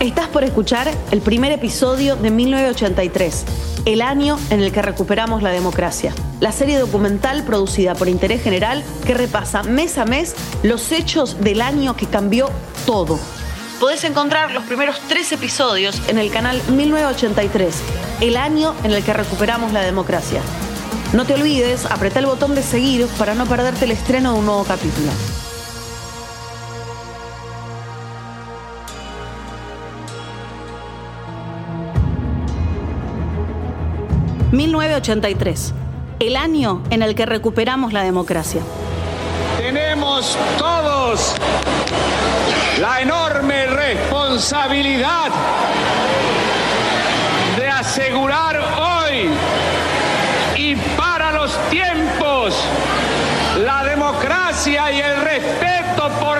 Estás por escuchar el primer episodio de 1983, el año en el que recuperamos la democracia. La serie documental producida por Interés General que repasa mes a mes los hechos del año que cambió todo. Podés encontrar los primeros tres episodios en el canal 1983, el año en el que recuperamos la democracia. No te olvides, apretá el botón de seguir para no perderte el estreno de un nuevo capítulo. ...1983... ...el año en el que recuperamos la democracia. Tenemos todos... ...la enorme responsabilidad... ...de asegurar hoy y para los tiempos la democracia y el respeto por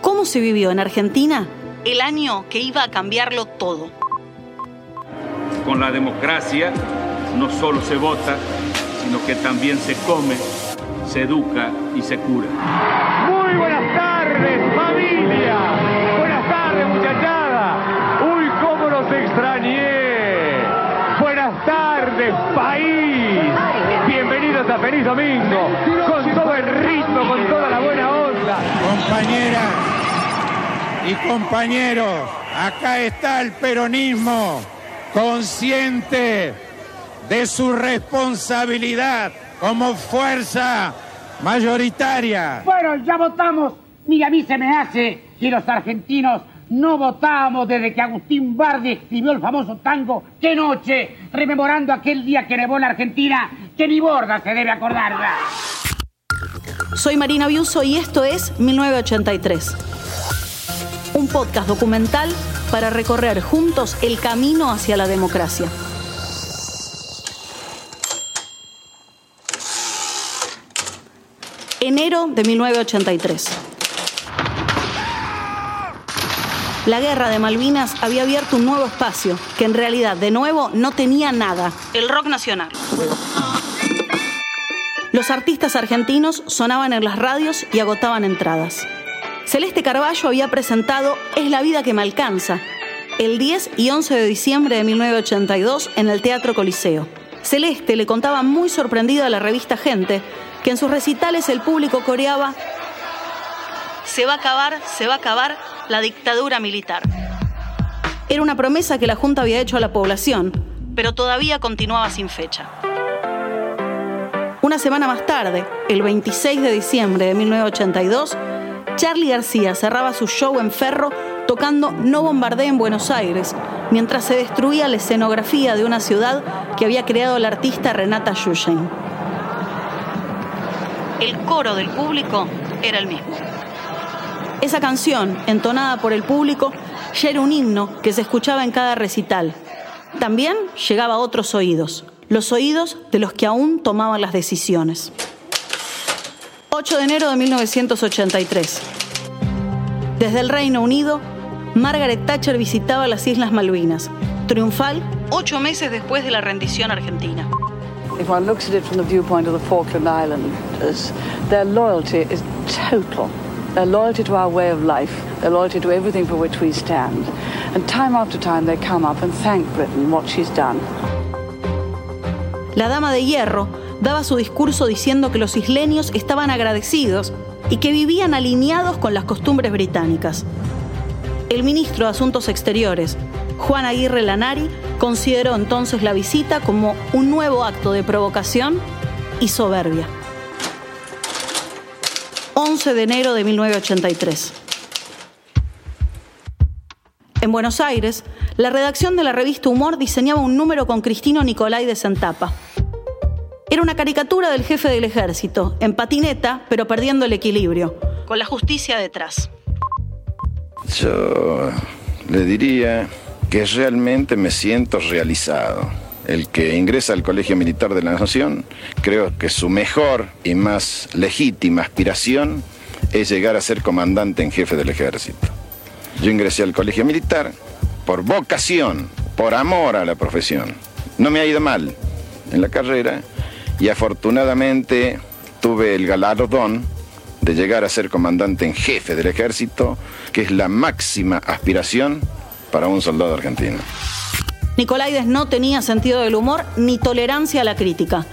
¿Cómo se vivió en Argentina el año que iba a cambiarlo todo? Con la democracia no solo se vota, sino que también se come, se educa y se cura. Muy buenas tardes, familia. Buenas tardes, muchachada. Uy, cómo los extrañé. Buenas tardes, país. Bienvenidos a Feliz Domingo. Con todo el ritmo, con toda la buena Compañeras y compañeros, acá está el peronismo consciente de su responsabilidad como fuerza mayoritaria. Bueno, ya votamos. Mira, a mí se me hace que los argentinos no votamos desde que Agustín Bardi escribió el famoso tango ¡Qué noche! rememorando aquel día que nevó la Argentina, que ni Borda se debe acordarla. Soy Marina Biuso y esto es 1983. Un podcast documental para recorrer juntos el camino hacia la democracia. enero de 1983. La guerra de Malvinas había abierto un nuevo espacio, que en realidad de nuevo no tenía nada, el rock nacional. Los artistas argentinos sonaban en las radios y agotaban entradas. Celeste Carballo había presentado Es la vida que me alcanza, el 10 y 11 de diciembre de 1982 en el Teatro Coliseo. Celeste le contaba muy sorprendida a la revista Gente que en sus recitales el público coreaba Se va a acabar, se va a acabar la dictadura militar. Era una promesa que la Junta había hecho a la población, pero todavía continuaba sin fecha. Una semana más tarde, el 26 de diciembre de 1982, Charlie García cerraba su show en Ferro tocando No Bombardé en Buenos Aires, mientras se destruía la escenografía de una ciudad que había creado la artista Renata Yusheng el coro del público era el mismo. Esa canción, entonada por el público, ya era un himno que se escuchaba en cada recital. También llegaba a otros oídos, los oídos de los que aún tomaban las decisiones. 8 de enero de 1983. Desde el Reino Unido, Margaret Thatcher visitaba las Islas Malvinas, triunfal ocho meses después de la rendición argentina. If one looks at it from the viewpoint of the Falkland Islanders, their loyalty is total. Their loyalty to our way of life, their loyalty to everything for which we stand. And time after time they come up and thank Britain what she's done. La Dama de Hierro daba su discurso diciendo que los isleños estaban agradecidos y que vivían alineados con las costumbres británicas. El ministro de Asuntos Exteriores, Juan Aguirre Lanari, consideró entonces la visita como un nuevo acto de provocación y soberbia. 11 de enero de 1983. En Buenos Aires, la redacción de la revista Humor diseñaba un número con Cristino Nicolai de Sentapa. Era una caricatura del jefe del ejército, en patineta, pero perdiendo el equilibrio, con la justicia detrás. Yo le diría que realmente me siento realizado. El que ingresa al Colegio Militar de la Nación, creo que su mejor y más legítima aspiración es llegar a ser comandante en jefe del ejército. Yo ingresé al Colegio Militar por vocación, por amor a la profesión. No me ha ido mal en la carrera y afortunadamente tuve el galardón de llegar a ser comandante en jefe del ejército, que es la máxima aspiración para un soldado argentino. Nicolaides no tenía sentido del humor ni tolerancia a la crítica.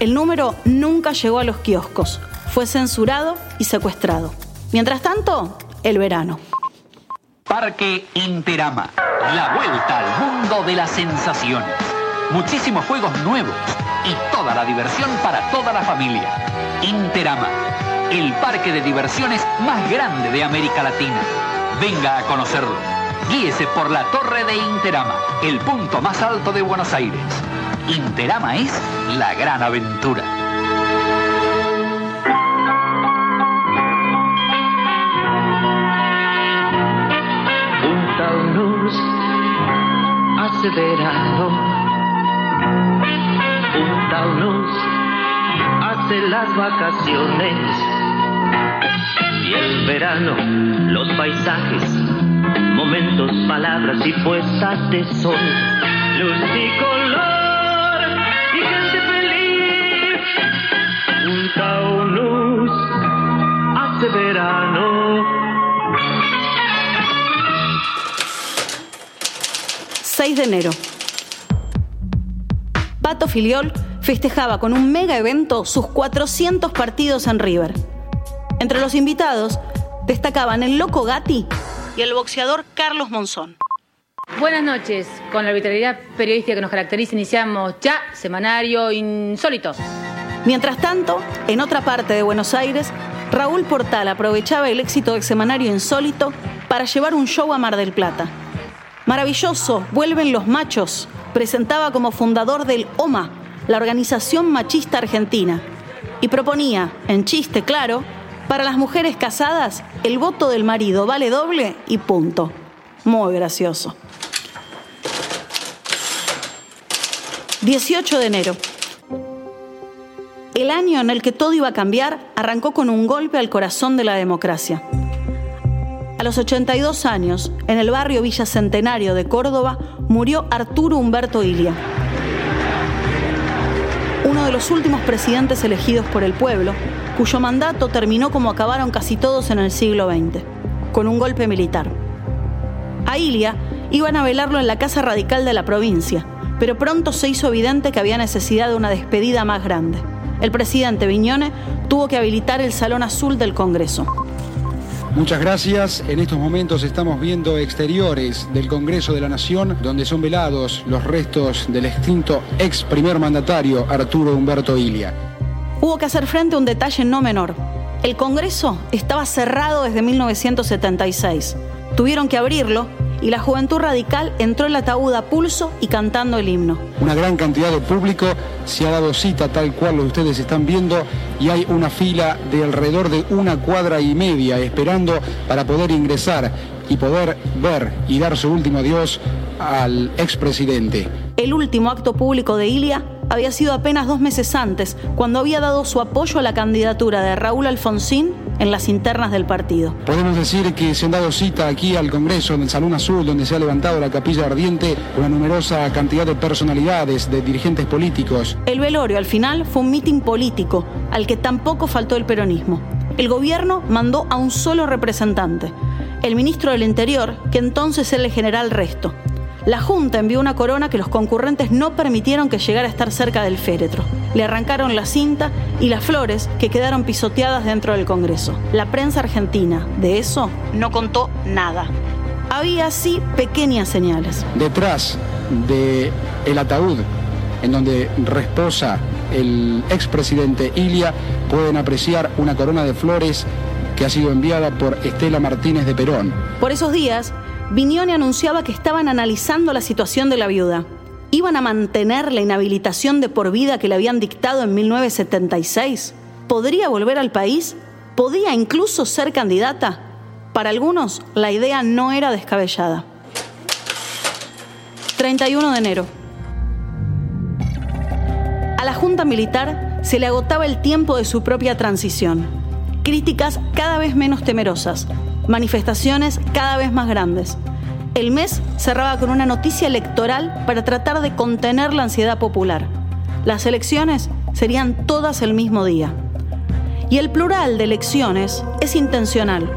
El número nunca llegó a los kioscos, fue censurado y secuestrado. Mientras tanto, el verano. Parque Interama, la vuelta al mundo de las sensaciones. Muchísimos juegos nuevos y toda la diversión para toda la familia. Interama, el parque de diversiones más grande de América Latina. Venga a conocerlo. Guíese por la Torre de Interama, el punto más alto de Buenos Aires. Interama es la gran aventura. Un Taunus hace hace las vacaciones. Y el verano, los paisajes, momentos, palabras y puestas de sol. Luz y color y gente feliz. Un Taunus hace verano. 6 de enero. Pato Filiol festejaba con un mega evento sus 400 partidos en River. Entre los invitados destacaban el loco Gatti y el boxeador Carlos Monzón. Buenas noches. Con la arbitrariedad periodística que nos caracteriza, iniciamos ya Semanario Insólito. Mientras tanto, en otra parte de Buenos Aires, Raúl Portal aprovechaba el éxito del semanario Insólito para llevar un show a Mar del Plata. Maravilloso, vuelven los machos. Presentaba como fundador del OMA, la organización machista argentina, y proponía, en chiste claro, para las mujeres casadas, el voto del marido vale doble y punto. Muy gracioso. 18 de enero. El año en el que todo iba a cambiar arrancó con un golpe al corazón de la democracia. A los 82 años, en el barrio Villa Centenario de Córdoba, murió Arturo Humberto Ilia, uno de los últimos presidentes elegidos por el pueblo, cuyo mandato terminó como acabaron casi todos en el siglo XX, con un golpe militar. A Ilia iban a velarlo en la Casa Radical de la provincia, pero pronto se hizo evidente que había necesidad de una despedida más grande. El presidente Viñone tuvo que habilitar el Salón Azul del Congreso. Muchas gracias. En estos momentos estamos viendo exteriores del Congreso de la Nación, donde son velados los restos del extinto ex primer mandatario Arturo Humberto Ilia. Hubo que hacer frente a un detalle no menor. El Congreso estaba cerrado desde 1976. Tuvieron que abrirlo y la juventud radical entró en la ataúd a pulso y cantando el himno. Una gran cantidad de público se ha dado cita tal cual lo ustedes están viendo y hay una fila de alrededor de una cuadra y media esperando para poder ingresar y poder ver y dar su último adiós al expresidente. El último acto público de Ilia había sido apenas dos meses antes, cuando había dado su apoyo a la candidatura de Raúl Alfonsín en las internas del partido. Podemos decir que se han dado cita aquí al Congreso, en el Salón Azul, donde se ha levantado la capilla ardiente, una numerosa cantidad de personalidades, de dirigentes políticos. El velorio al final fue un mitin político, al que tampoco faltó el peronismo. El gobierno mandó a un solo representante, el ministro del Interior, que entonces era el general Resto. La Junta envió una corona que los concurrentes no permitieron que llegara a estar cerca del féretro. Le arrancaron la cinta y las flores que quedaron pisoteadas dentro del Congreso. La prensa argentina de eso no contó nada. Había así pequeñas señales. Detrás del el ataúd en donde reposa el expresidente Ilia, pueden apreciar una corona de flores que ha sido enviada por Estela Martínez de Perón. Por esos días, Vignone anunciaba que estaban analizando la situación de la viuda. ¿Iban a mantener la inhabilitación de por vida que le habían dictado en 1976? ¿Podría volver al país? ¿Podía incluso ser candidata? Para algunos, la idea no era descabellada. 31 de enero. A la Junta Militar se le agotaba el tiempo de su propia transición. Críticas cada vez menos temerosas, manifestaciones cada vez más grandes. El mes cerraba con una noticia electoral para tratar de contener la ansiedad popular. Las elecciones serían todas el mismo día. Y el plural de elecciones es intencional.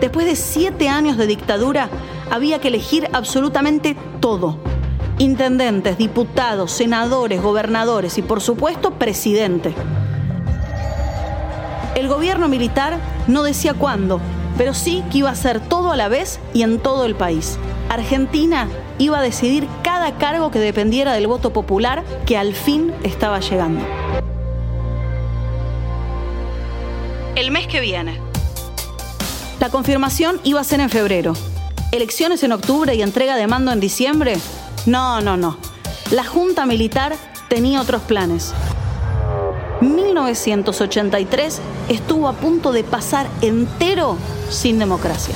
Después de siete años de dictadura, había que elegir absolutamente todo. Intendentes, diputados, senadores, gobernadores y por supuesto presidente. El gobierno militar no decía cuándo, pero sí que iba a ser todo a la vez y en todo el país. Argentina iba a decidir cada cargo que dependiera del voto popular que al fin estaba llegando. El mes que viene. La confirmación iba a ser en febrero. Elecciones en octubre y entrega de mando en diciembre. No, no, no. La Junta Militar tenía otros planes. 1983 estuvo a punto de pasar entero sin democracia.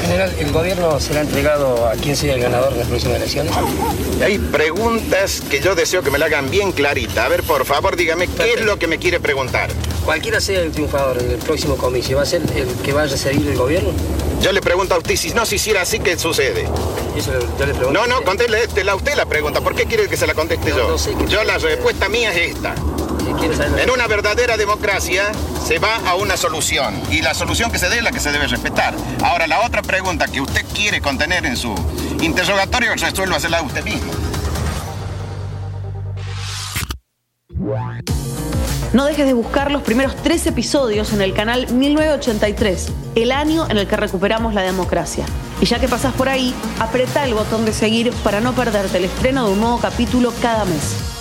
General, ¿el gobierno será entregado a quien sea el ganador de las próximas elecciones? Hay preguntas que yo deseo que me la hagan bien clarita. A ver, por favor, dígame qué es lo que me quiere preguntar. Cualquiera sea el triunfador en el próximo comicio, ¿va a ser el que vaya a seguir el gobierno? Yo le pregunto a usted, si no se hiciera así, ¿qué sucede? Eso yo le pregunto. No, no, contéstele a usted la pregunta. ¿Por qué quiere que se la conteste No, yo? no sé qué- yo la respuesta mía es esta. En una verdadera democracia se va a una solución y la solución que se dé es la que se debe respetar. Ahora, la otra pregunta que usted quiere contener en su interrogatorio, resuelva hacerla usted mismo. No dejes de buscar los primeros tres episodios en el canal 1983, el año en el que recuperamos la democracia. Y ya que pasás por ahí, apretá el botón de seguir para no perderte el estreno de un nuevo capítulo cada mes.